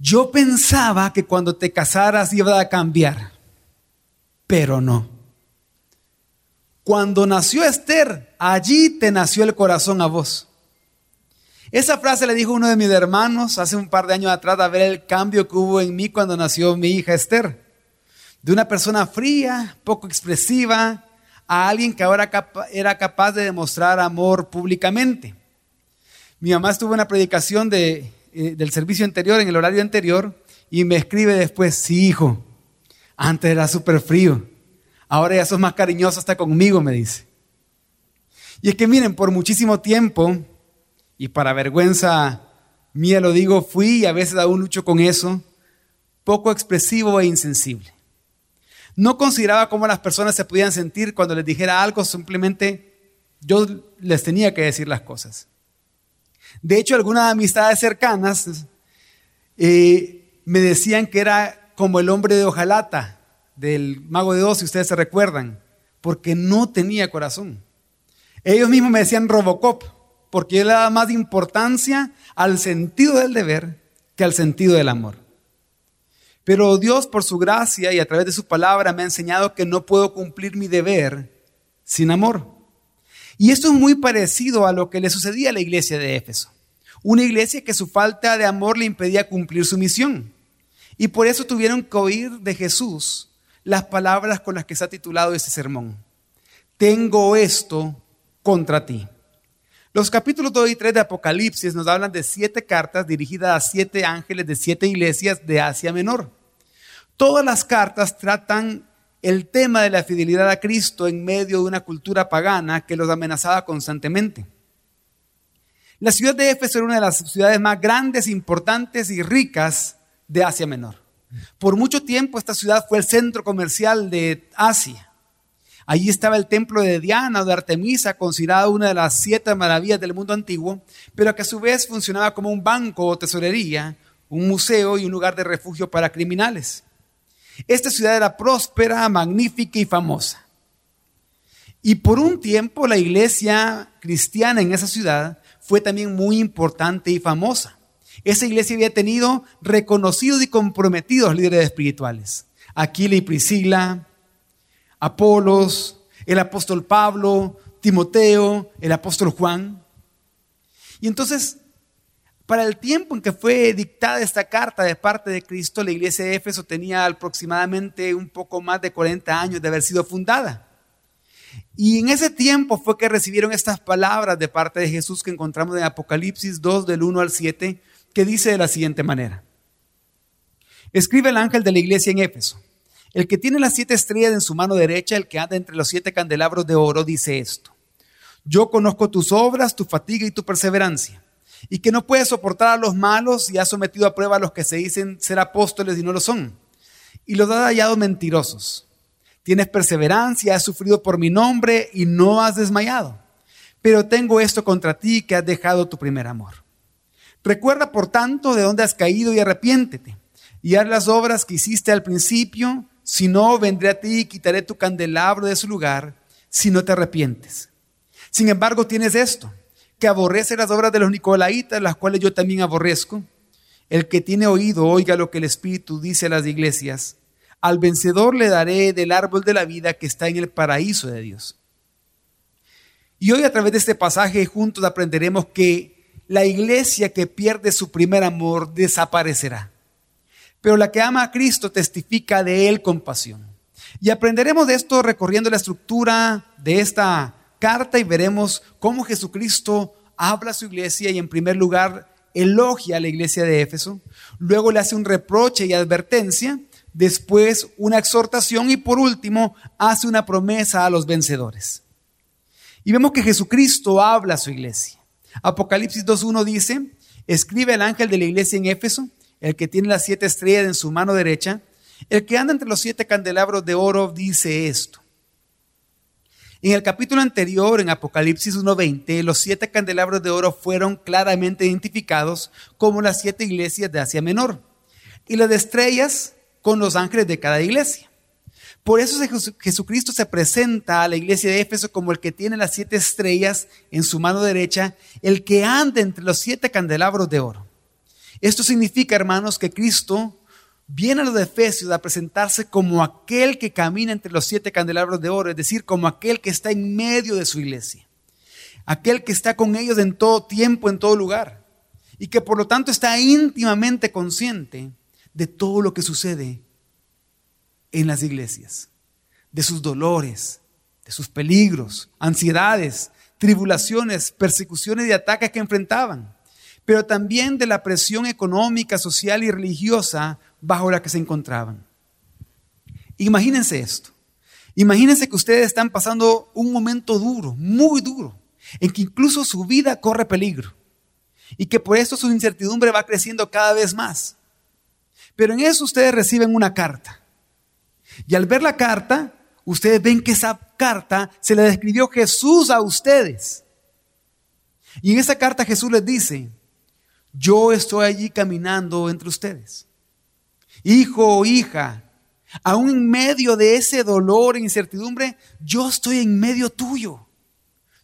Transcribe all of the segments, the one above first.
yo pensaba que cuando te casaras iba a cambiar, pero no. Cuando nació Esther, allí te nació el corazón a vos. Esa frase le dijo uno de mis hermanos hace un par de años atrás a ver el cambio que hubo en mí cuando nació mi hija Esther. De una persona fría, poco expresiva, a alguien que ahora era capaz de demostrar amor públicamente. Mi mamá estuvo en una predicación de, eh, del servicio anterior, en el horario anterior, y me escribe después, sí, hijo, antes era súper frío, ahora ya sos más cariñoso hasta conmigo, me dice. Y es que miren, por muchísimo tiempo y para vergüenza mía lo digo, fui y a veces aún lucho con eso, poco expresivo e insensible. No consideraba cómo las personas se podían sentir cuando les dijera algo, simplemente yo les tenía que decir las cosas. De hecho, algunas amistades cercanas eh, me decían que era como el hombre de hojalata del mago de Oz, si ustedes se recuerdan, porque no tenía corazón. Ellos mismos me decían Robocop, porque él le daba más importancia al sentido del deber que al sentido del amor. Pero Dios, por su gracia y a través de su palabra, me ha enseñado que no puedo cumplir mi deber sin amor. Y esto es muy parecido a lo que le sucedía a la iglesia de Éfeso. Una iglesia que su falta de amor le impedía cumplir su misión. Y por eso tuvieron que oír de Jesús las palabras con las que se ha titulado este sermón. Tengo esto contra ti. Los capítulos 2 y 3 de Apocalipsis nos hablan de siete cartas dirigidas a siete ángeles de siete iglesias de Asia Menor. Todas las cartas tratan el tema de la fidelidad a Cristo en medio de una cultura pagana que los amenazaba constantemente. La ciudad de Éfeso era una de las ciudades más grandes, importantes y ricas de Asia Menor. Por mucho tiempo esta ciudad fue el centro comercial de Asia. Allí estaba el templo de Diana o de Artemisa, considerado una de las siete maravillas del mundo antiguo, pero que a su vez funcionaba como un banco o tesorería, un museo y un lugar de refugio para criminales. Esta ciudad era próspera, magnífica y famosa. Y por un tiempo la iglesia cristiana en esa ciudad fue también muy importante y famosa. Esa iglesia había tenido reconocidos y comprometidos líderes espirituales. Aquila y Priscila, Apolos, el apóstol Pablo, Timoteo, el apóstol Juan. Y entonces, para el tiempo en que fue dictada esta carta de parte de Cristo, la iglesia de Éfeso tenía aproximadamente un poco más de 40 años de haber sido fundada. Y en ese tiempo fue que recibieron estas palabras de parte de Jesús que encontramos en Apocalipsis 2 del 1 al 7, que dice de la siguiente manera. Escribe el ángel de la iglesia en Éfeso. El que tiene las siete estrellas en su mano derecha, el que anda entre los siete candelabros de oro, dice esto. Yo conozco tus obras, tu fatiga y tu perseverancia, y que no puedes soportar a los malos y has sometido a prueba a los que se dicen ser apóstoles y no lo son, y los has hallado mentirosos. Tienes perseverancia, has sufrido por mi nombre y no has desmayado. Pero tengo esto contra ti que has dejado tu primer amor. Recuerda, por tanto, de dónde has caído y arrepiéntete. Y haz las obras que hiciste al principio si no, vendré a ti y quitaré tu candelabro de su lugar si no te arrepientes. Sin embargo, tienes esto, que aborrece las obras de los nicolaitas, las cuales yo también aborrezco. El que tiene oído, oiga lo que el Espíritu dice a las iglesias. Al vencedor le daré del árbol de la vida que está en el paraíso de Dios. Y hoy a través de este pasaje juntos aprenderemos que la iglesia que pierde su primer amor desaparecerá. Pero la que ama a Cristo testifica de Él con pasión. Y aprenderemos de esto recorriendo la estructura de esta carta y veremos cómo Jesucristo habla a su iglesia y en primer lugar elogia a la iglesia de Éfeso, luego le hace un reproche y advertencia, después una exhortación y por último hace una promesa a los vencedores. Y vemos que Jesucristo habla a su iglesia. Apocalipsis 2.1 dice, escribe el ángel de la iglesia en Éfeso, el que tiene las siete estrellas en su mano derecha, el que anda entre los siete candelabros de oro dice esto. En el capítulo anterior, en Apocalipsis 1.20, los siete candelabros de oro fueron claramente identificados como las siete iglesias de Asia Menor y las de estrellas con los ángeles de cada iglesia. Por eso Jesucristo se presenta a la iglesia de Éfeso como el que tiene las siete estrellas en su mano derecha, el que anda entre los siete candelabros de oro. Esto significa, hermanos, que Cristo viene a los de Efesios a presentarse como aquel que camina entre los siete candelabros de oro, es decir, como aquel que está en medio de su iglesia, aquel que está con ellos en todo tiempo, en todo lugar, y que por lo tanto está íntimamente consciente de todo lo que sucede en las iglesias, de sus dolores, de sus peligros, ansiedades, tribulaciones, persecuciones y ataques que enfrentaban, pero también de la presión económica, social y religiosa bajo la que se encontraban. Imagínense esto. Imagínense que ustedes están pasando un momento duro, muy duro, en que incluso su vida corre peligro y que por eso su incertidumbre va creciendo cada vez más. Pero en eso ustedes reciben una carta. Y al ver la carta, ustedes ven que esa carta se le describió Jesús a ustedes. Y en esa carta Jesús les dice, yo estoy allí caminando entre ustedes. Hijo o hija, aún en medio de ese dolor e incertidumbre, yo estoy en medio tuyo.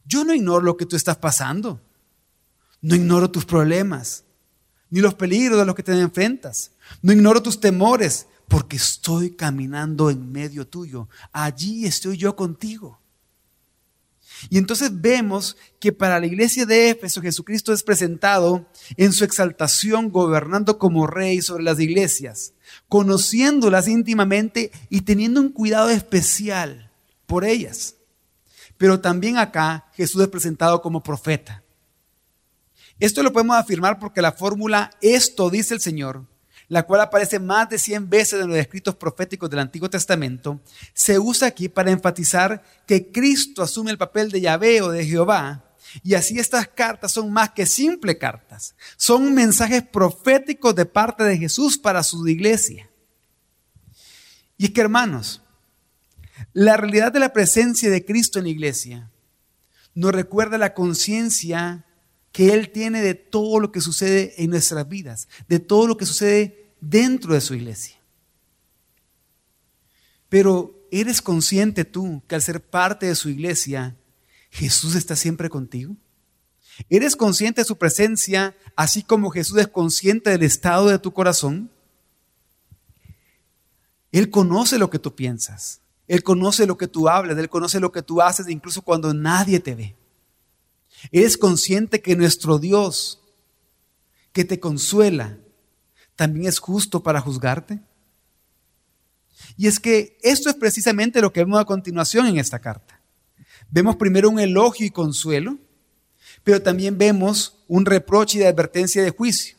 Yo no ignoro lo que tú estás pasando. No ignoro tus problemas, ni los peligros de los que te enfrentas. No ignoro tus temores, porque estoy caminando en medio tuyo. Allí estoy yo contigo. Y entonces vemos que para la iglesia de Éfeso Jesucristo es presentado en su exaltación gobernando como rey sobre las iglesias, conociéndolas íntimamente y teniendo un cuidado especial por ellas. Pero también acá Jesús es presentado como profeta. Esto lo podemos afirmar porque la fórmula esto dice el Señor la cual aparece más de 100 veces en los escritos proféticos del Antiguo Testamento, se usa aquí para enfatizar que Cristo asume el papel de Yahvé o de Jehová. Y así estas cartas son más que simples cartas, son mensajes proféticos de parte de Jesús para su iglesia. Y es que hermanos, la realidad de la presencia de Cristo en la iglesia nos recuerda la conciencia que Él tiene de todo lo que sucede en nuestras vidas, de todo lo que sucede dentro de su iglesia. Pero ¿eres consciente tú que al ser parte de su iglesia, Jesús está siempre contigo? ¿Eres consciente de su presencia, así como Jesús es consciente del estado de tu corazón? Él conoce lo que tú piensas, Él conoce lo que tú hablas, Él conoce lo que tú haces, incluso cuando nadie te ve. ¿Eres consciente que nuestro Dios, que te consuela, también es justo para juzgarte? Y es que esto es precisamente lo que vemos a continuación en esta carta. Vemos primero un elogio y consuelo, pero también vemos un reproche y de advertencia de juicio.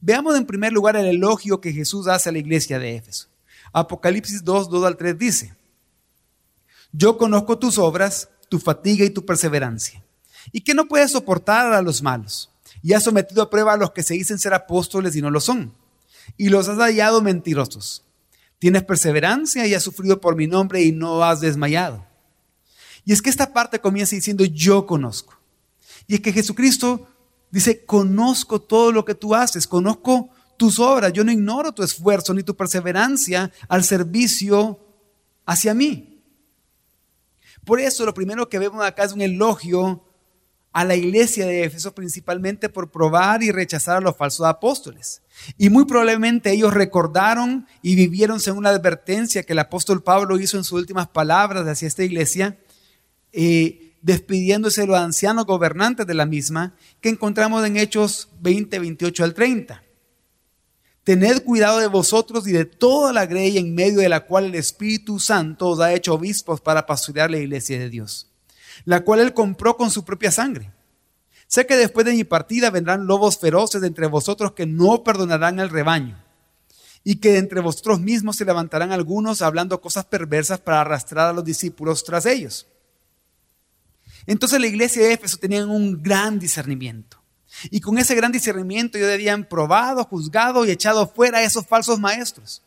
Veamos en primer lugar el elogio que Jesús hace a la iglesia de Éfeso. Apocalipsis 2, 2 al 3 dice, yo conozco tus obras, tu fatiga y tu perseverancia y que no puede soportar a los malos. Y ha sometido a prueba a los que se dicen ser apóstoles y no lo son. Y los has hallado mentirosos. Tienes perseverancia y has sufrido por mi nombre y no has desmayado. Y es que esta parte comienza diciendo yo conozco. Y es que Jesucristo dice, conozco todo lo que tú haces, conozco tus obras, yo no ignoro tu esfuerzo ni tu perseverancia al servicio hacia mí. Por eso lo primero que vemos acá es un elogio a la iglesia de Éfeso principalmente por probar y rechazar a los falsos apóstoles. Y muy probablemente ellos recordaron y vivieron según la advertencia que el apóstol Pablo hizo en sus últimas palabras hacia esta iglesia, eh, despidiéndose de los ancianos gobernantes de la misma, que encontramos en Hechos 20, 28 al 30. Tened cuidado de vosotros y de toda la grey en medio de la cual el Espíritu Santo os ha hecho obispos para pastorear la iglesia de Dios la cual él compró con su propia sangre. Sé que después de mi partida vendrán lobos feroces de entre vosotros que no perdonarán al rebaño, y que entre vosotros mismos se levantarán algunos hablando cosas perversas para arrastrar a los discípulos tras ellos. Entonces la iglesia de Éfeso tenía un gran discernimiento. Y con ese gran discernimiento ellos habían probado, juzgado y echado fuera a esos falsos maestros.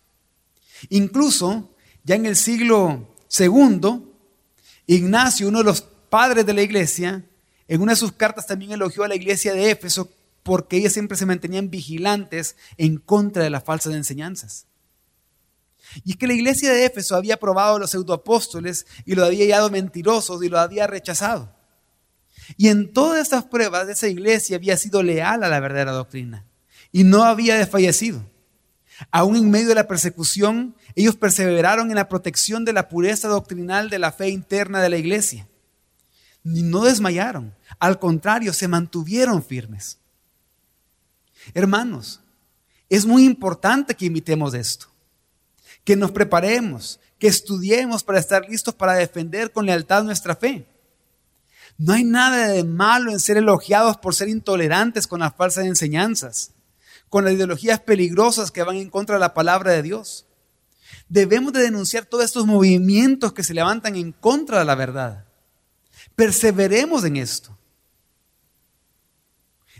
Incluso ya en el siglo segundo, Ignacio, uno de los padres de la iglesia, en una de sus cartas también elogió a la iglesia de Éfeso porque ellas siempre se mantenían vigilantes en contra de las falsas enseñanzas. Y es que la iglesia de Éfeso había probado a los pseudoapóstoles y los había hallado mentirosos y los había rechazado. Y en todas estas pruebas esa iglesia había sido leal a la verdadera doctrina. y no había desfallecido. Aún en medio de la persecución, ellos perseveraron en la protección de la pureza doctrinal de la fe interna de la iglesia. Ni no desmayaron, al contrario, se mantuvieron firmes. Hermanos, es muy importante que imitemos esto, que nos preparemos, que estudiemos para estar listos para defender con lealtad nuestra fe. No hay nada de malo en ser elogiados por ser intolerantes con las falsas enseñanzas, con las ideologías peligrosas que van en contra de la palabra de Dios. Debemos de denunciar todos estos movimientos que se levantan en contra de la verdad. Perseveremos en esto.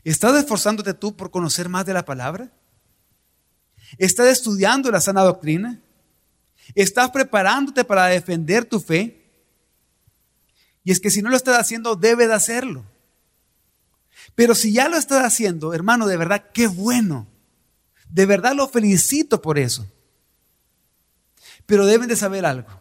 ¿Estás esforzándote tú por conocer más de la palabra? ¿Estás estudiando la sana doctrina? ¿Estás preparándote para defender tu fe? Y es que si no lo estás haciendo, debe de hacerlo. Pero si ya lo estás haciendo, hermano, de verdad, qué bueno. De verdad lo felicito por eso. Pero deben de saber algo.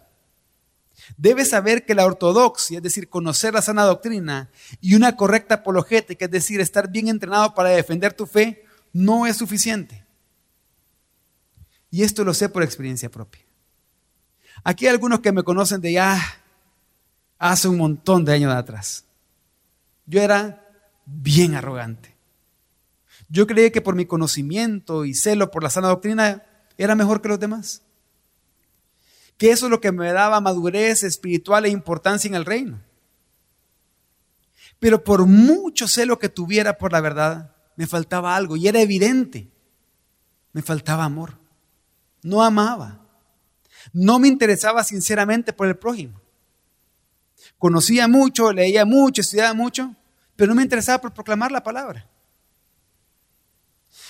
Debes saber que la ortodoxia, es decir, conocer la sana doctrina y una correcta apologética, es decir, estar bien entrenado para defender tu fe, no es suficiente. Y esto lo sé por experiencia propia. Aquí hay algunos que me conocen de ya hace un montón de años atrás. Yo era bien arrogante. Yo creía que por mi conocimiento y celo por la sana doctrina era mejor que los demás. Que eso es lo que me daba madurez espiritual e importancia en el reino. Pero por mucho celo que tuviera por la verdad, me faltaba algo y era evidente. Me faltaba amor. No amaba. No me interesaba sinceramente por el prójimo. Conocía mucho, leía mucho, estudiaba mucho, pero no me interesaba por proclamar la palabra.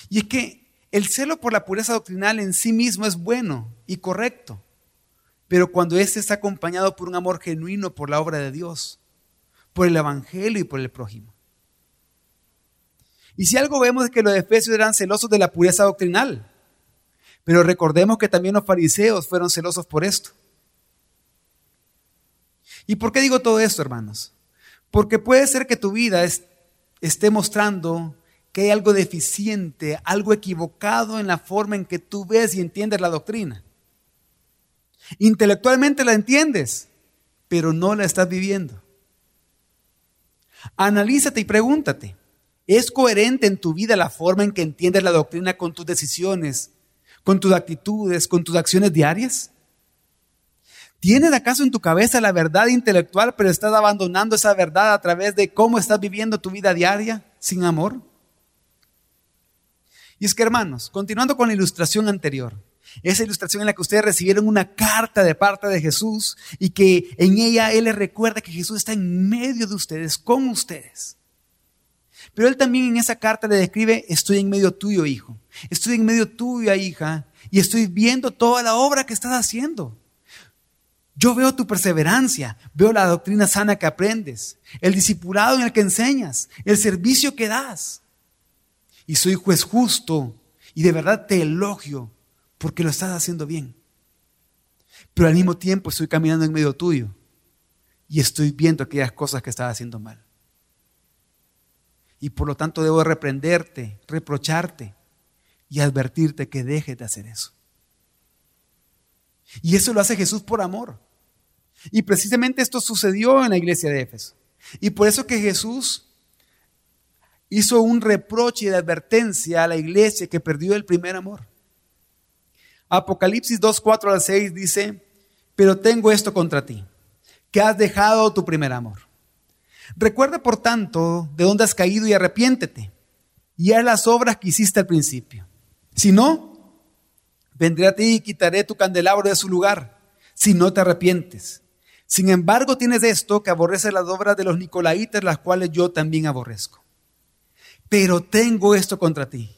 Y es que el celo por la pureza doctrinal en sí mismo es bueno y correcto, pero cuando éste está acompañado por un amor genuino por la obra de Dios, por el Evangelio y por el prójimo. Y si algo vemos es que los efesios eran celosos de la pureza doctrinal, pero recordemos que también los fariseos fueron celosos por esto. ¿Y por qué digo todo esto, hermanos? Porque puede ser que tu vida esté mostrando que hay algo deficiente, algo equivocado en la forma en que tú ves y entiendes la doctrina. Intelectualmente la entiendes, pero no la estás viviendo. Analízate y pregúntate, ¿es coherente en tu vida la forma en que entiendes la doctrina con tus decisiones, con tus actitudes, con tus acciones diarias? ¿Tienes acaso en tu cabeza la verdad intelectual, pero estás abandonando esa verdad a través de cómo estás viviendo tu vida diaria sin amor? Y es que, hermanos, continuando con la ilustración anterior, esa ilustración en la que ustedes recibieron una carta de parte de Jesús y que en ella Él les recuerda que Jesús está en medio de ustedes, con ustedes. Pero Él también en esa carta le describe, estoy en medio tuyo, hijo. Estoy en medio tuyo, hija. Y estoy viendo toda la obra que estás haciendo. Yo veo tu perseverancia, veo la doctrina sana que aprendes, el discipulado en el que enseñas, el servicio que das. Y soy juez justo y de verdad te elogio porque lo estás haciendo bien. Pero al mismo tiempo estoy caminando en medio tuyo y estoy viendo aquellas cosas que estás haciendo mal. Y por lo tanto debo reprenderte, reprocharte y advertirte que dejes de hacer eso. Y eso lo hace Jesús por amor. Y precisamente esto sucedió en la iglesia de Éfeso. Y por eso que Jesús hizo un reproche de advertencia a la iglesia que perdió el primer amor. Apocalipsis 2, 4 al 6 dice, pero tengo esto contra ti, que has dejado tu primer amor. Recuerda, por tanto, de dónde has caído y arrepiéntete, y haz las obras que hiciste al principio. Si no, vendré a ti y quitaré tu candelabro de su lugar, si no te arrepientes. Sin embargo, tienes esto que aborrece las obras de los nicolaitas, las cuales yo también aborrezco. Pero tengo esto contra ti.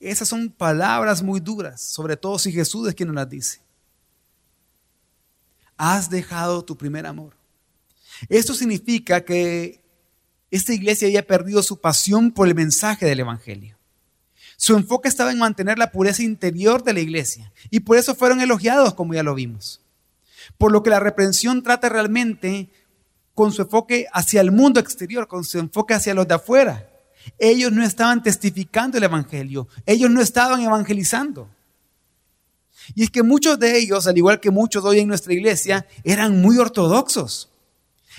Esas son palabras muy duras, sobre todo si Jesús es quien nos las dice. Has dejado tu primer amor. Esto significa que esta iglesia había perdido su pasión por el mensaje del Evangelio. Su enfoque estaba en mantener la pureza interior de la iglesia y por eso fueron elogiados, como ya lo vimos. Por lo que la reprensión trata realmente con su enfoque hacia el mundo exterior, con su enfoque hacia los de afuera. Ellos no estaban testificando el Evangelio, ellos no estaban evangelizando. Y es que muchos de ellos, al igual que muchos hoy en nuestra iglesia, eran muy ortodoxos.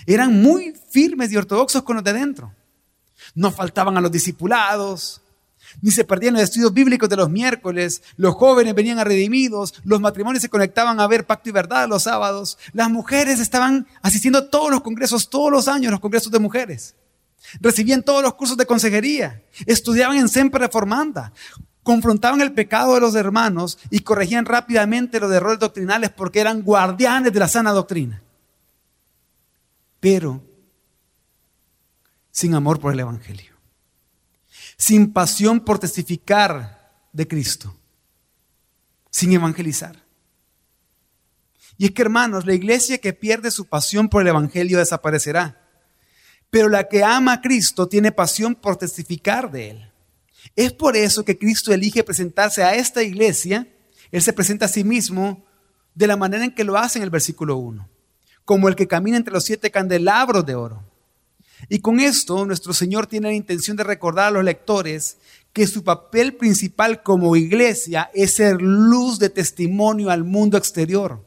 Eran muy firmes y ortodoxos con los de dentro. No faltaban a los discipulados, ni se perdían los estudios bíblicos de los miércoles, los jóvenes venían a redimidos, los matrimonios se conectaban a ver pacto y verdad los sábados, las mujeres estaban asistiendo a todos los congresos, todos los años, los congresos de mujeres. Recibían todos los cursos de consejería, estudiaban en Semper Reformanda, confrontaban el pecado de los hermanos y corregían rápidamente los errores doctrinales porque eran guardianes de la sana doctrina. Pero sin amor por el Evangelio, sin pasión por testificar de Cristo, sin evangelizar. Y es que hermanos, la iglesia que pierde su pasión por el Evangelio desaparecerá, pero la que ama a Cristo tiene pasión por testificar de Él. Es por eso que Cristo elige presentarse a esta iglesia. Él se presenta a sí mismo de la manera en que lo hace en el versículo 1, como el que camina entre los siete candelabros de oro. Y con esto nuestro Señor tiene la intención de recordar a los lectores que su papel principal como iglesia es ser luz de testimonio al mundo exterior.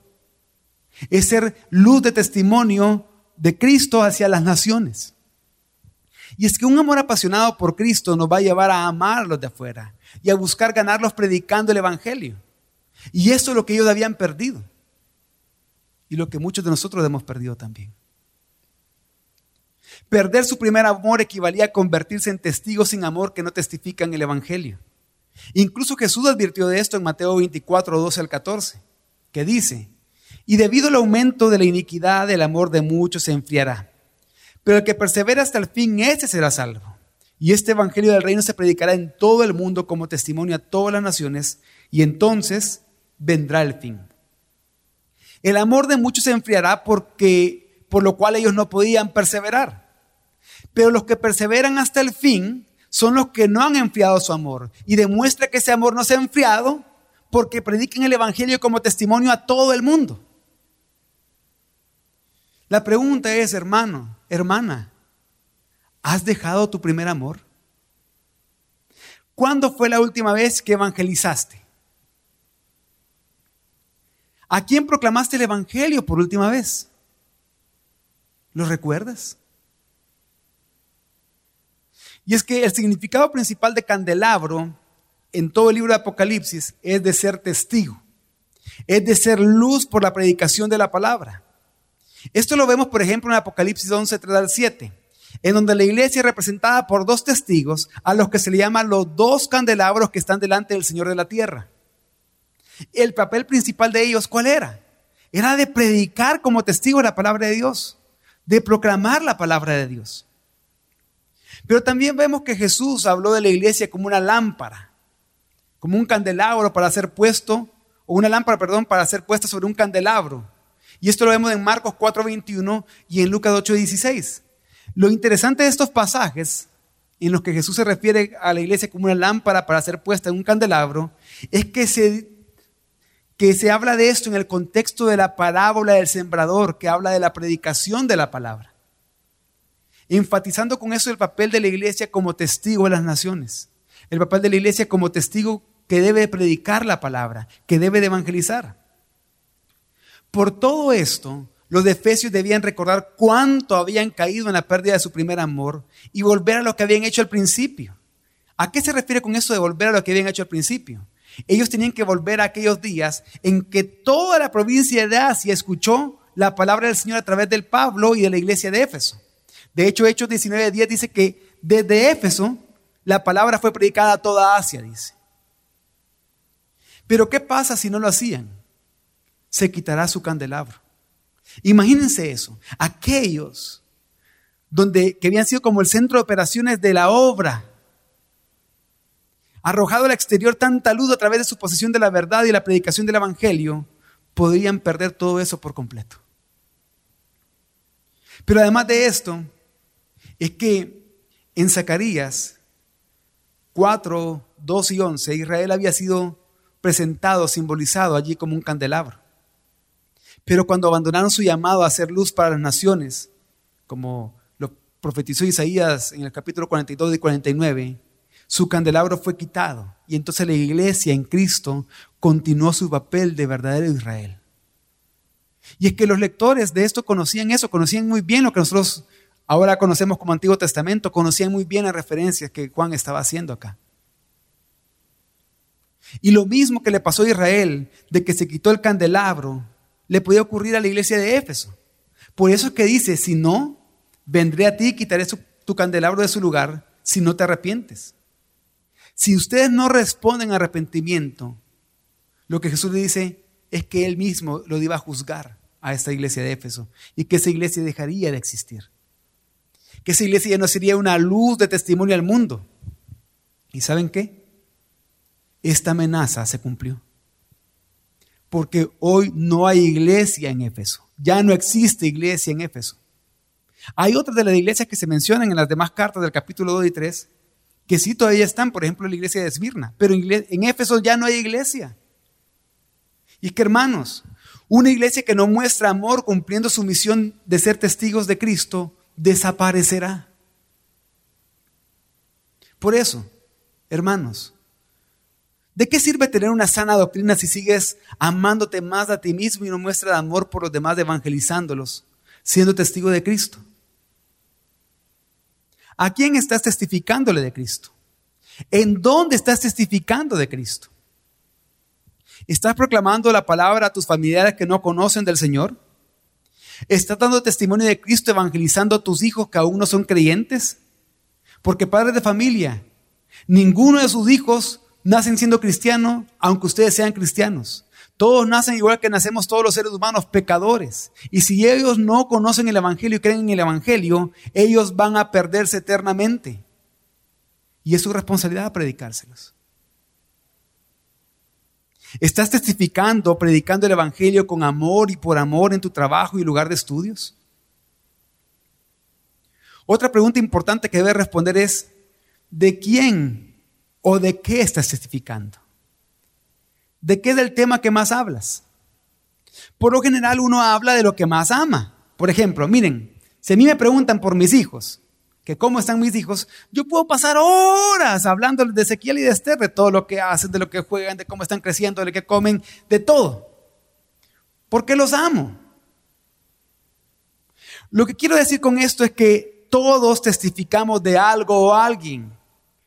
Es ser luz de testimonio de Cristo hacia las naciones. Y es que un amor apasionado por Cristo nos va a llevar a amarlos de afuera y a buscar ganarlos predicando el Evangelio. Y eso es lo que ellos habían perdido. Y lo que muchos de nosotros hemos perdido también. Perder su primer amor equivalía a convertirse en testigos sin amor que no testifican el Evangelio. Incluso Jesús advirtió de esto en Mateo 24, 12 al 14, que dice, y debido al aumento de la iniquidad, el amor de muchos se enfriará. Pero el que persevera hasta el fin, ese será salvo. Y este Evangelio del Reino se predicará en todo el mundo como testimonio a todas las naciones, y entonces vendrá el fin. El amor de muchos se enfriará porque, por lo cual ellos no podían perseverar. Pero los que perseveran hasta el fin son los que no han enfriado su amor. Y demuestra que ese amor no se ha enfriado porque predican el Evangelio como testimonio a todo el mundo. La pregunta es, hermano, hermana, ¿has dejado tu primer amor? ¿Cuándo fue la última vez que evangelizaste? ¿A quién proclamaste el Evangelio por última vez? ¿Lo recuerdas? Y es que el significado principal de candelabro en todo el libro de Apocalipsis es de ser testigo, es de ser luz por la predicación de la palabra. Esto lo vemos, por ejemplo, en Apocalipsis 11, 3 al 7, en donde la iglesia es representada por dos testigos a los que se le llaman los dos candelabros que están delante del Señor de la tierra. El papel principal de ellos, ¿cuál era? Era de predicar como testigo la palabra de Dios, de proclamar la palabra de Dios. Pero también vemos que Jesús habló de la iglesia como una lámpara, como un candelabro para ser puesto, o una lámpara, perdón, para ser puesta sobre un candelabro. Y esto lo vemos en Marcos 4:21 y en Lucas 8:16. Lo interesante de estos pasajes en los que Jesús se refiere a la iglesia como una lámpara para ser puesta en un candelabro, es que se, que se habla de esto en el contexto de la parábola del sembrador, que habla de la predicación de la palabra. Enfatizando con eso el papel de la iglesia como testigo de las naciones, el papel de la iglesia como testigo que debe predicar la palabra, que debe de evangelizar. Por todo esto, los de Efesios debían recordar cuánto habían caído en la pérdida de su primer amor y volver a lo que habían hecho al principio. ¿A qué se refiere con eso de volver a lo que habían hecho al principio? Ellos tenían que volver a aquellos días en que toda la provincia de Asia escuchó la palabra del Señor a través del Pablo y de la iglesia de Éfeso. De hecho, Hechos 19.10 dice que desde Éfeso la palabra fue predicada a toda Asia, dice. Pero ¿qué pasa si no lo hacían? Se quitará su candelabro. Imagínense eso. Aquellos donde, que habían sido como el centro de operaciones de la obra, arrojado al exterior tanta luz a través de su posesión de la verdad y la predicación del Evangelio, podrían perder todo eso por completo. Pero además de esto, es que en Zacarías 4, 2 y 11, Israel había sido presentado, simbolizado allí como un candelabro. Pero cuando abandonaron su llamado a hacer luz para las naciones, como lo profetizó Isaías en el capítulo 42 y 49, su candelabro fue quitado y entonces la iglesia en Cristo continuó su papel de verdadero Israel. Y es que los lectores de esto conocían eso, conocían muy bien lo que nosotros ahora conocemos como Antiguo Testamento, conocían muy bien las referencias que Juan estaba haciendo acá. Y lo mismo que le pasó a Israel, de que se quitó el candelabro, le podía ocurrir a la iglesia de Éfeso. Por eso es que dice, si no, vendré a ti y quitaré tu candelabro de su lugar si no te arrepientes. Si ustedes no responden a arrepentimiento, lo que Jesús le dice es que él mismo lo iba a juzgar a esta iglesia de Éfeso y que esa iglesia dejaría de existir. Que esa iglesia ya no sería una luz de testimonio al mundo. ¿Y saben qué? Esta amenaza se cumplió. Porque hoy no hay iglesia en Éfeso. Ya no existe iglesia en Éfeso. Hay otras de las iglesias que se mencionan en las demás cartas del capítulo 2 y 3, que sí todavía están, por ejemplo, la iglesia de Esmirna, pero en Éfeso ya no hay iglesia. Y que hermanos, una iglesia que no muestra amor cumpliendo su misión de ser testigos de Cristo, desaparecerá. Por eso, hermanos, ¿de qué sirve tener una sana doctrina si sigues amándote más a ti mismo y no muestras amor por los demás evangelizándolos, siendo testigo de Cristo? ¿A quién estás testificándole de Cristo? ¿En dónde estás testificando de Cristo? ¿Estás proclamando la palabra a tus familiares que no conocen del Señor? ¿Estás dando testimonio de Cristo evangelizando a tus hijos que aún no son creyentes? Porque padres de familia, ninguno de sus hijos nacen siendo cristianos, aunque ustedes sean cristianos. Todos nacen igual que nacemos todos los seres humanos, pecadores. Y si ellos no conocen el Evangelio y creen en el Evangelio, ellos van a perderse eternamente. Y es su responsabilidad predicárselos. ¿Estás testificando, predicando el Evangelio con amor y por amor en tu trabajo y lugar de estudios? Otra pregunta importante que debes responder es, ¿de quién o de qué estás testificando? ¿De qué es el tema que más hablas? Por lo general uno habla de lo que más ama. Por ejemplo, miren, si a mí me preguntan por mis hijos, que cómo están mis hijos, yo puedo pasar horas hablando de Ezequiel y de Esther, de todo lo que hacen, de lo que juegan, de cómo están creciendo, de lo que comen, de todo. Porque los amo. Lo que quiero decir con esto es que todos testificamos de algo o alguien.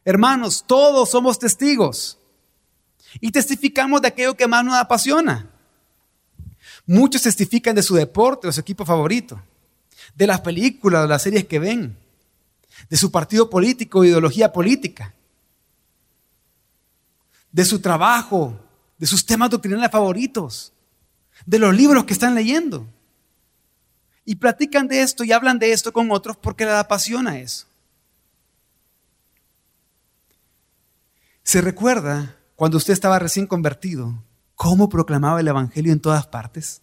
Hermanos, todos somos testigos. Y testificamos de aquello que más nos apasiona. Muchos testifican de su deporte o su equipo favorito, de las películas o las series que ven, de su partido político o ideología política, de su trabajo, de sus temas doctrinales favoritos, de los libros que están leyendo. Y platican de esto y hablan de esto con otros porque les apasiona eso. Se recuerda cuando usted estaba recién convertido, cómo proclamaba el Evangelio en todas partes.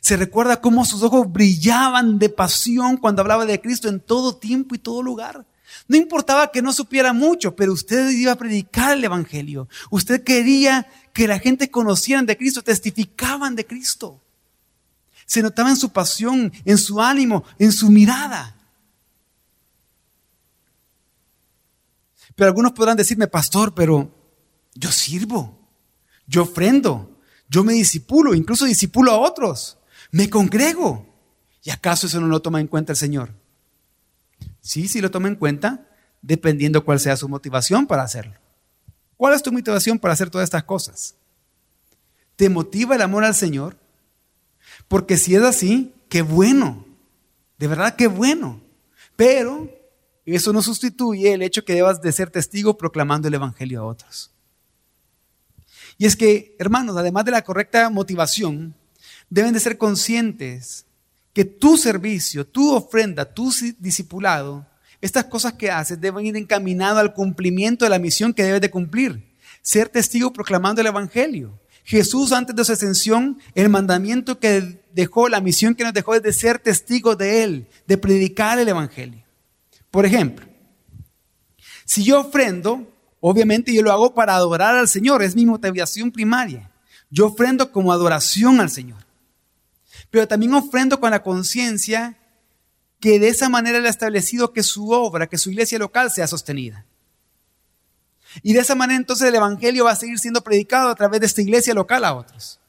Se recuerda cómo sus ojos brillaban de pasión cuando hablaba de Cristo en todo tiempo y todo lugar. No importaba que no supiera mucho, pero usted iba a predicar el Evangelio. Usted quería que la gente conociera de Cristo, testificaban de Cristo. Se notaba en su pasión, en su ánimo, en su mirada. Pero algunos podrán decirme, pastor, pero yo sirvo, yo ofrendo, yo me disipulo, incluso disipulo a otros, me congrego. ¿Y acaso eso no lo toma en cuenta el Señor? Sí, sí lo toma en cuenta, dependiendo cuál sea su motivación para hacerlo. ¿Cuál es tu motivación para hacer todas estas cosas? ¿Te motiva el amor al Señor? Porque si es así, qué bueno. De verdad, qué bueno. Pero eso no sustituye el hecho que debas de ser testigo proclamando el Evangelio a otros. Y es que, hermanos, además de la correcta motivación, deben de ser conscientes que tu servicio, tu ofrenda, tu discipulado, estas cosas que haces deben ir encaminadas al cumplimiento de la misión que debes de cumplir. Ser testigo proclamando el Evangelio. Jesús antes de su ascensión, el mandamiento que dejó, la misión que nos dejó es de ser testigos de Él, de predicar el Evangelio. Por ejemplo, si yo ofrendo, obviamente yo lo hago para adorar al Señor, es mi motivación primaria. Yo ofrendo como adoración al Señor. Pero también ofrendo con la conciencia que de esa manera Él ha establecido que su obra, que su iglesia local sea sostenida. Y de esa manera entonces el Evangelio va a seguir siendo predicado a través de esta iglesia local a otros.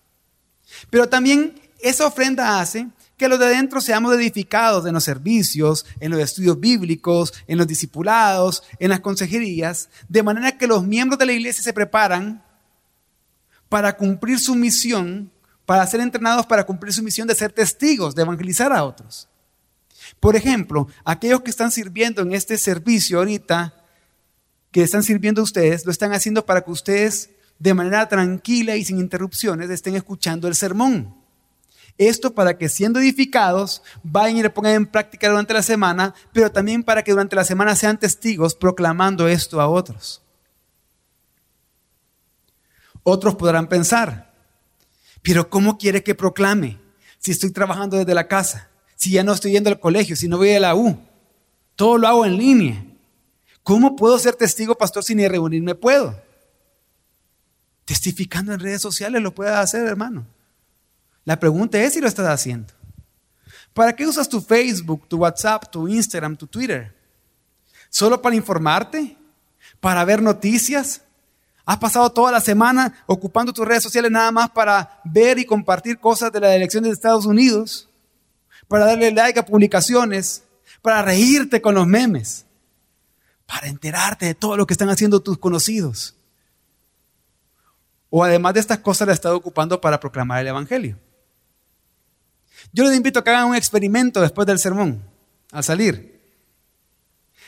Pero también esa ofrenda hace que los de adentro seamos edificados en los servicios, en los estudios bíblicos, en los discipulados, en las consejerías, de manera que los miembros de la iglesia se preparan para cumplir su misión, para ser entrenados para cumplir su misión de ser testigos, de evangelizar a otros. Por ejemplo, aquellos que están sirviendo en este servicio ahorita, que están sirviendo a ustedes, lo están haciendo para que ustedes de manera tranquila y sin interrupciones estén escuchando el sermón. Esto para que siendo edificados vayan y le pongan en práctica durante la semana, pero también para que durante la semana sean testigos proclamando esto a otros. Otros podrán pensar, pero ¿cómo quiere que proclame si estoy trabajando desde la casa? Si ya no estoy yendo al colegio, si no voy a la U, todo lo hago en línea. ¿Cómo puedo ser testigo, pastor, si ni reunirme puedo? Testificando en redes sociales lo puedes hacer, hermano. La pregunta es si lo estás haciendo. ¿Para qué usas tu Facebook, tu WhatsApp, tu Instagram, tu Twitter? ¿Solo para informarte? ¿Para ver noticias? ¿Has pasado toda la semana ocupando tus redes sociales nada más para ver y compartir cosas de las elecciones de Estados Unidos? ¿Para darle like a publicaciones? ¿Para reírte con los memes? ¿Para enterarte de todo lo que están haciendo tus conocidos? ¿O además de estas cosas la estado ocupando para proclamar el Evangelio? Yo les invito a que hagan un experimento después del sermón, al salir.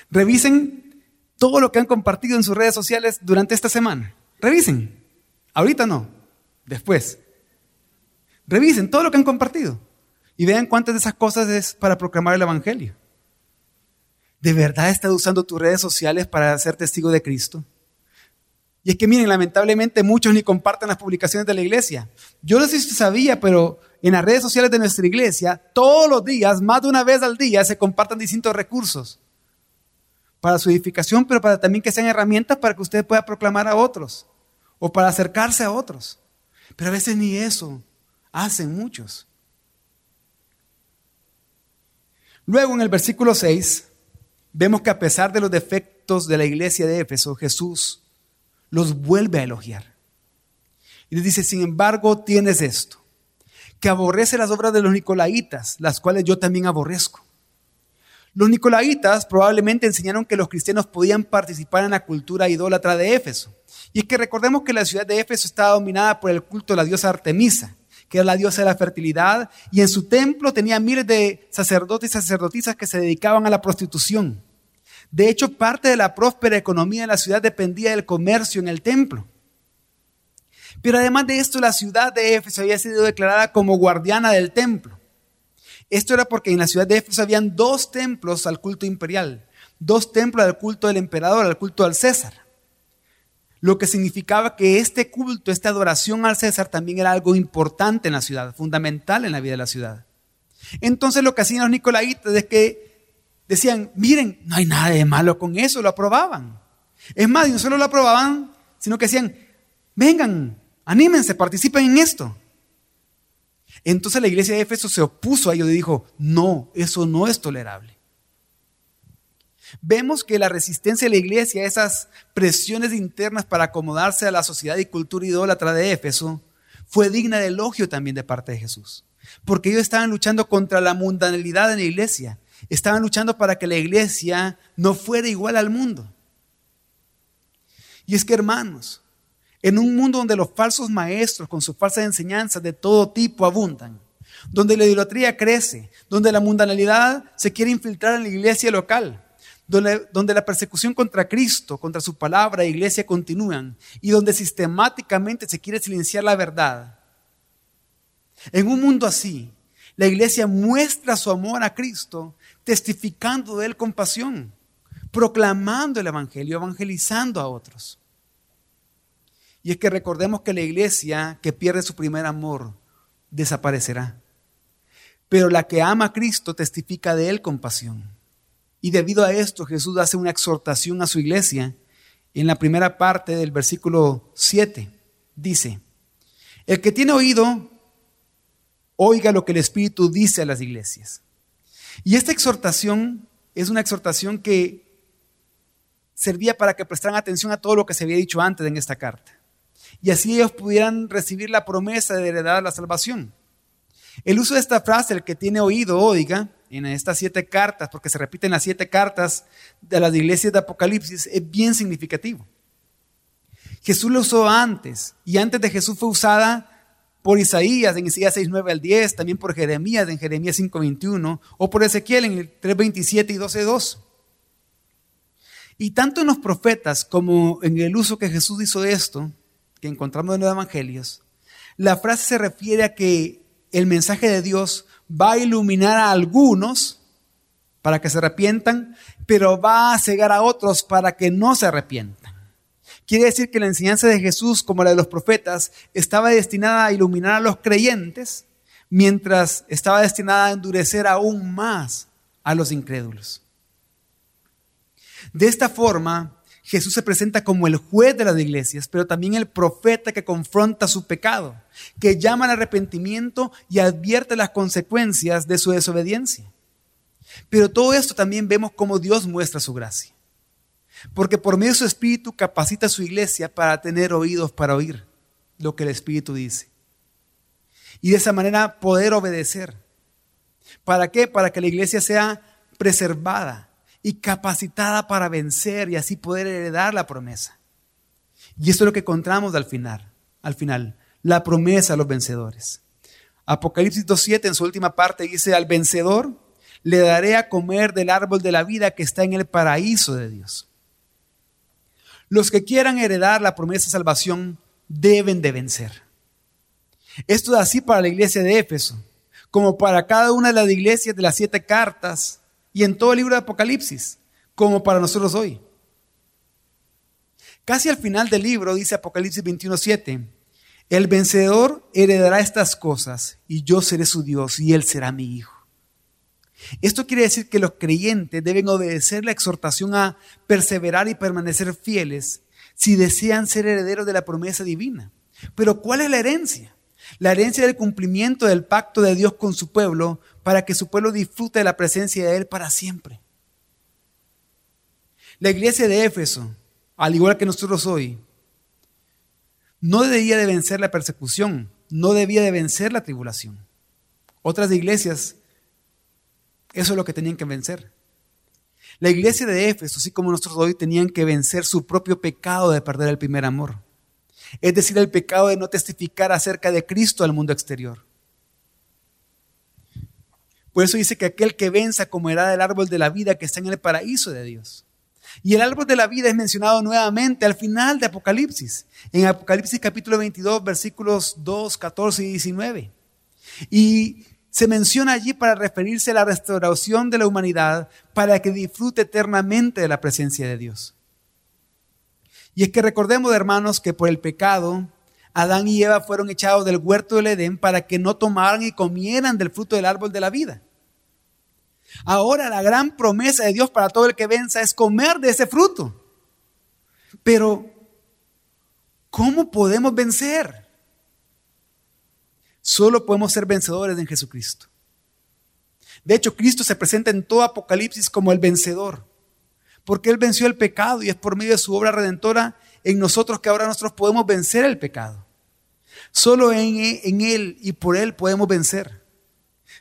Revisen todo lo que han compartido en sus redes sociales durante esta semana. Revisen. Ahorita no, después. Revisen todo lo que han compartido y vean cuántas de esas cosas es para proclamar el Evangelio. ¿De verdad estás usando tus redes sociales para ser testigo de Cristo? Y es que miren, lamentablemente muchos ni comparten las publicaciones de la iglesia. Yo no sé si sabía, pero en las redes sociales de nuestra iglesia, todos los días, más de una vez al día, se compartan distintos recursos para su edificación, pero para también que sean herramientas para que usted pueda proclamar a otros o para acercarse a otros. Pero a veces ni eso hacen muchos. Luego en el versículo 6 vemos que a pesar de los defectos de la iglesia de Éfeso, Jesús los vuelve a elogiar. Y les dice, sin embargo, tienes esto, que aborrece las obras de los nicolaitas, las cuales yo también aborrezco. Los nicolaitas probablemente enseñaron que los cristianos podían participar en la cultura idólatra de Éfeso. Y es que recordemos que la ciudad de Éfeso estaba dominada por el culto de la diosa Artemisa, que era la diosa de la fertilidad, y en su templo tenía miles de sacerdotes y sacerdotisas que se dedicaban a la prostitución. De hecho, parte de la próspera economía de la ciudad dependía del comercio en el templo. Pero además de esto, la ciudad de Éfeso había sido declarada como guardiana del templo. Esto era porque en la ciudad de Éfeso habían dos templos al culto imperial, dos templos al culto del emperador, al culto al César. Lo que significaba que este culto, esta adoración al César también era algo importante en la ciudad, fundamental en la vida de la ciudad. Entonces lo que hacían los nicolaitas es que decían, miren, no hay nada de malo con eso, lo aprobaban. Es más, y no solo lo aprobaban, sino que decían, vengan, anímense, participen en esto. Entonces la iglesia de Éfeso se opuso a ello y dijo, no, eso no es tolerable. Vemos que la resistencia de la iglesia a esas presiones internas para acomodarse a la sociedad y cultura idólatra de Éfeso fue digna de elogio también de parte de Jesús. Porque ellos estaban luchando contra la mundanalidad en la iglesia. Estaban luchando para que la iglesia no fuera igual al mundo. Y es que hermanos, en un mundo donde los falsos maestros con sus falsas enseñanzas de todo tipo abundan, donde la idolatría crece, donde la mundanalidad se quiere infiltrar en la iglesia local, donde, donde, la persecución contra Cristo, contra su palabra e iglesia continúan y donde sistemáticamente se quiere silenciar la verdad. En un mundo así, la iglesia muestra su amor a Cristo testificando de él con pasión, proclamando el Evangelio, evangelizando a otros. Y es que recordemos que la iglesia que pierde su primer amor desaparecerá. Pero la que ama a Cristo testifica de Él con pasión. Y debido a esto Jesús hace una exhortación a su iglesia. En la primera parte del versículo 7 dice, el que tiene oído, oiga lo que el Espíritu dice a las iglesias. Y esta exhortación es una exhortación que servía para que prestaran atención a todo lo que se había dicho antes en esta carta. Y así ellos pudieran recibir la promesa de heredar la salvación. El uso de esta frase, el que tiene oído, oiga, en estas siete cartas, porque se repiten las siete cartas de las iglesias de Apocalipsis, es bien significativo. Jesús lo usó antes, y antes de Jesús fue usada por Isaías en Isaías 6, 9 al 10, también por Jeremías en Jeremías 5, 21, o por Ezequiel en el 3, 27 y 12, 2. Y tanto en los profetas como en el uso que Jesús hizo de esto, que encontramos en los evangelios, la frase se refiere a que el mensaje de Dios va a iluminar a algunos para que se arrepientan, pero va a cegar a otros para que no se arrepientan. Quiere decir que la enseñanza de Jesús, como la de los profetas, estaba destinada a iluminar a los creyentes, mientras estaba destinada a endurecer aún más a los incrédulos. De esta forma, Jesús se presenta como el juez de las iglesias, pero también el profeta que confronta su pecado, que llama al arrepentimiento y advierte las consecuencias de su desobediencia. Pero todo esto también vemos cómo Dios muestra su gracia. Porque por medio de su Espíritu capacita a su iglesia para tener oídos para oír lo que el Espíritu dice. Y de esa manera poder obedecer. ¿Para qué? Para que la iglesia sea preservada, y capacitada para vencer y así poder heredar la promesa. Y esto es lo que encontramos al final, al final, la promesa a los vencedores. Apocalipsis 2.7 en su última parte dice, al vencedor le daré a comer del árbol de la vida que está en el paraíso de Dios. Los que quieran heredar la promesa de salvación deben de vencer. Esto es así para la iglesia de Éfeso, como para cada una de las iglesias de las siete cartas y en todo el libro de Apocalipsis, como para nosotros hoy. Casi al final del libro dice Apocalipsis 21:7, el vencedor heredará estas cosas y yo seré su Dios y él será mi hijo. Esto quiere decir que los creyentes deben obedecer la exhortación a perseverar y permanecer fieles si desean ser herederos de la promesa divina. Pero ¿cuál es la herencia? La herencia del cumplimiento del pacto de Dios con su pueblo para que su pueblo disfrute de la presencia de Él para siempre. La iglesia de Éfeso, al igual que nosotros hoy, no debía de vencer la persecución, no debía de vencer la tribulación. Otras iglesias, eso es lo que tenían que vencer. La iglesia de Éfeso, así como nosotros hoy, tenían que vencer su propio pecado de perder el primer amor. Es decir, el pecado de no testificar acerca de Cristo al mundo exterior. Por eso dice que aquel que venza comerá del árbol de la vida que está en el paraíso de Dios. Y el árbol de la vida es mencionado nuevamente al final de Apocalipsis, en Apocalipsis capítulo 22, versículos 2, 14 y 19. Y se menciona allí para referirse a la restauración de la humanidad para que disfrute eternamente de la presencia de Dios. Y es que recordemos, hermanos, que por el pecado, Adán y Eva fueron echados del huerto del Edén para que no tomaran y comieran del fruto del árbol de la vida. Ahora la gran promesa de Dios para todo el que venza es comer de ese fruto. Pero, ¿cómo podemos vencer? Solo podemos ser vencedores en Jesucristo. De hecho, Cristo se presenta en todo Apocalipsis como el vencedor, porque Él venció el pecado y es por medio de su obra redentora en nosotros que ahora nosotros podemos vencer el pecado. Solo en, en Él y por Él podemos vencer.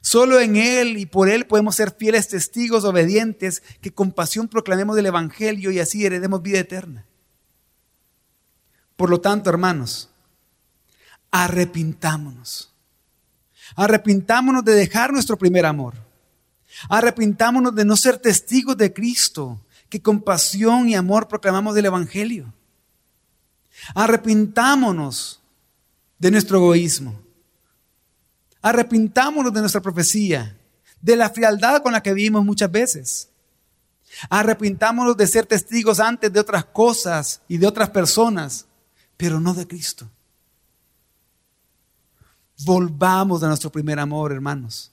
Solo en Él y por Él podemos ser fieles testigos obedientes que con pasión proclamemos el Evangelio y así heredemos vida eterna. Por lo tanto, hermanos, arrepintámonos. Arrepintámonos de dejar nuestro primer amor. Arrepintámonos de no ser testigos de Cristo, que con pasión y amor proclamamos el Evangelio. Arrepintámonos de nuestro egoísmo. Arrepintámonos de nuestra profecía, de la frialdad con la que vivimos muchas veces. Arrepintámonos de ser testigos antes de otras cosas y de otras personas, pero no de Cristo. Volvamos a nuestro primer amor, hermanos.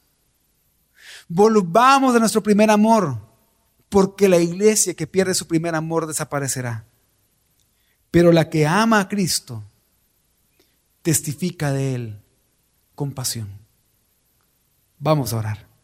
Volvamos a nuestro primer amor, porque la iglesia que pierde su primer amor desaparecerá. Pero la que ama a Cristo testifica de Él compasión. Vamos a orar.